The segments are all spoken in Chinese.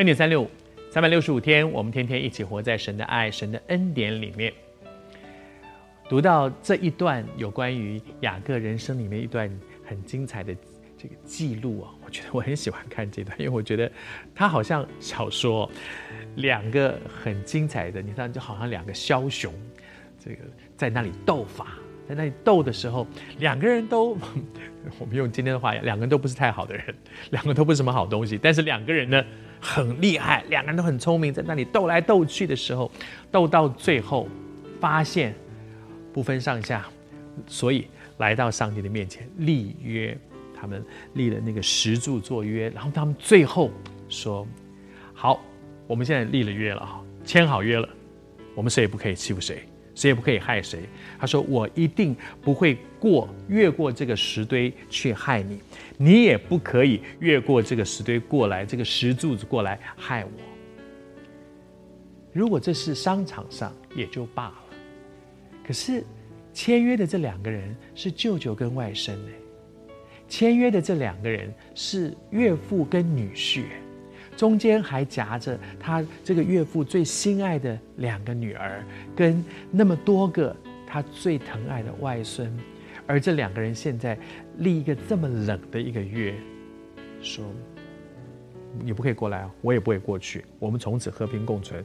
恩典三六五，三百六十五天，我们天天一起活在神的爱、神的恩典里面。读到这一段有关于雅各人生里面一段很精彩的这个记录啊，我觉得我很喜欢看这段，因为我觉得它好像小说，两个很精彩的，你看就好像两个枭雄，这个在那里斗法，在那里斗的时候，两个人都，我们用今天的话，两个人都不是太好的人，两个都不是什么好东西，但是两个人呢很厉害，两个人都很聪明，在那里斗来斗去的时候，斗到最后发现。不分上下，所以来到上帝的面前立约，他们立了那个石柱做约，然后他们最后说：“好，我们现在立了约了哈，签好约了，我们谁也不可以欺负谁，谁也不可以害谁。”他说：“我一定不会过越过这个石堆去害你，你也不可以越过这个石堆过来，这个石柱子过来害我。如果这是商场上也就罢了。”可是，签约的这两个人是舅舅跟外甥呢。签约的这两个人是岳父跟女婿，中间还夹着他这个岳父最心爱的两个女儿，跟那么多个他最疼爱的外孙。而这两个人现在立一个这么冷的一个约，说你不可以过来，我也不会过去，我们从此和平共存。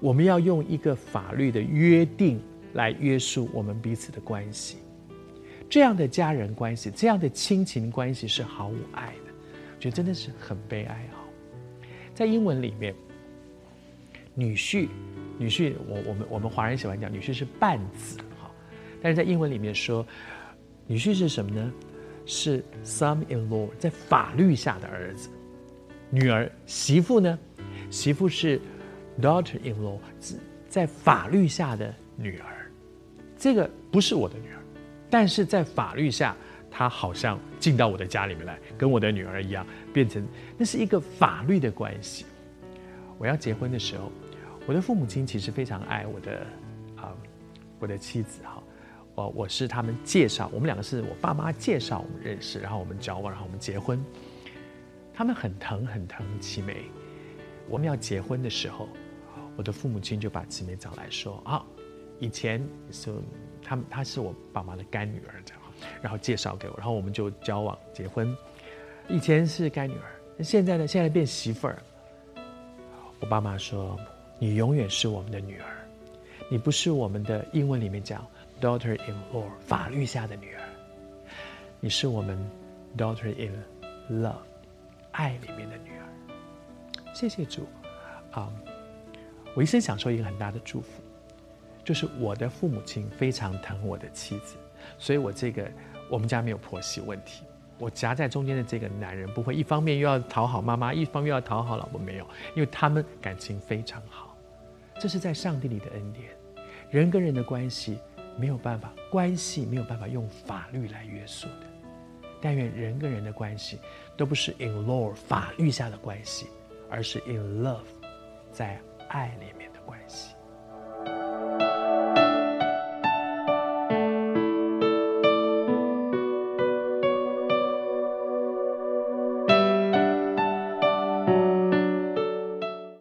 我们要用一个法律的约定。来约束我们彼此的关系，这样的家人关系，这样的亲情关系是毫无爱的，我觉得真的是很悲哀哈。在英文里面，女婿，女婿，我我们我们华人喜欢讲女婿是半子哈，但是在英文里面说，女婿是什么呢？是 son-in-law，在法律下的儿子，女儿，媳妇呢？媳妇是 daughter-in-law，在法律下的女儿。这个不是我的女儿，但是在法律下，他好像进到我的家里面来，跟我的女儿一样，变成那是一个法律的关系。我要结婚的时候，我的父母亲其实非常爱我的啊、我的妻子哈，我我是他们介绍，我们两个是我爸妈介绍我们认识，然后我们交往，然后我们结婚。他们很疼很疼齐眉。我们要结婚的时候，我的父母亲就把齐眉找来说啊。以前是他们，她是我爸妈的干女儿，这样，然后介绍给我，然后我们就交往结婚。以前是干女儿，现在呢？现在变媳妇儿。我爸妈说：“你永远是我们的女儿，你不是我们的英文里面讲 daughter-in-law 法律下的女儿，你是我们 daughter-in-love 爱里面的女儿。”谢谢主啊！我一生享受一个很大的祝福。就是我的父母亲非常疼我的妻子，所以我这个我们家没有婆媳问题。我夹在中间的这个男人不会一方面又要讨好妈妈，一方面又要讨好老婆，没有，因为他们感情非常好。这是在上帝里的恩典。人跟人的关系没有办法，关系没有办法用法律来约束的。但愿人跟人的关系都不是 in law 法律下的关系，而是 in love 在爱里面。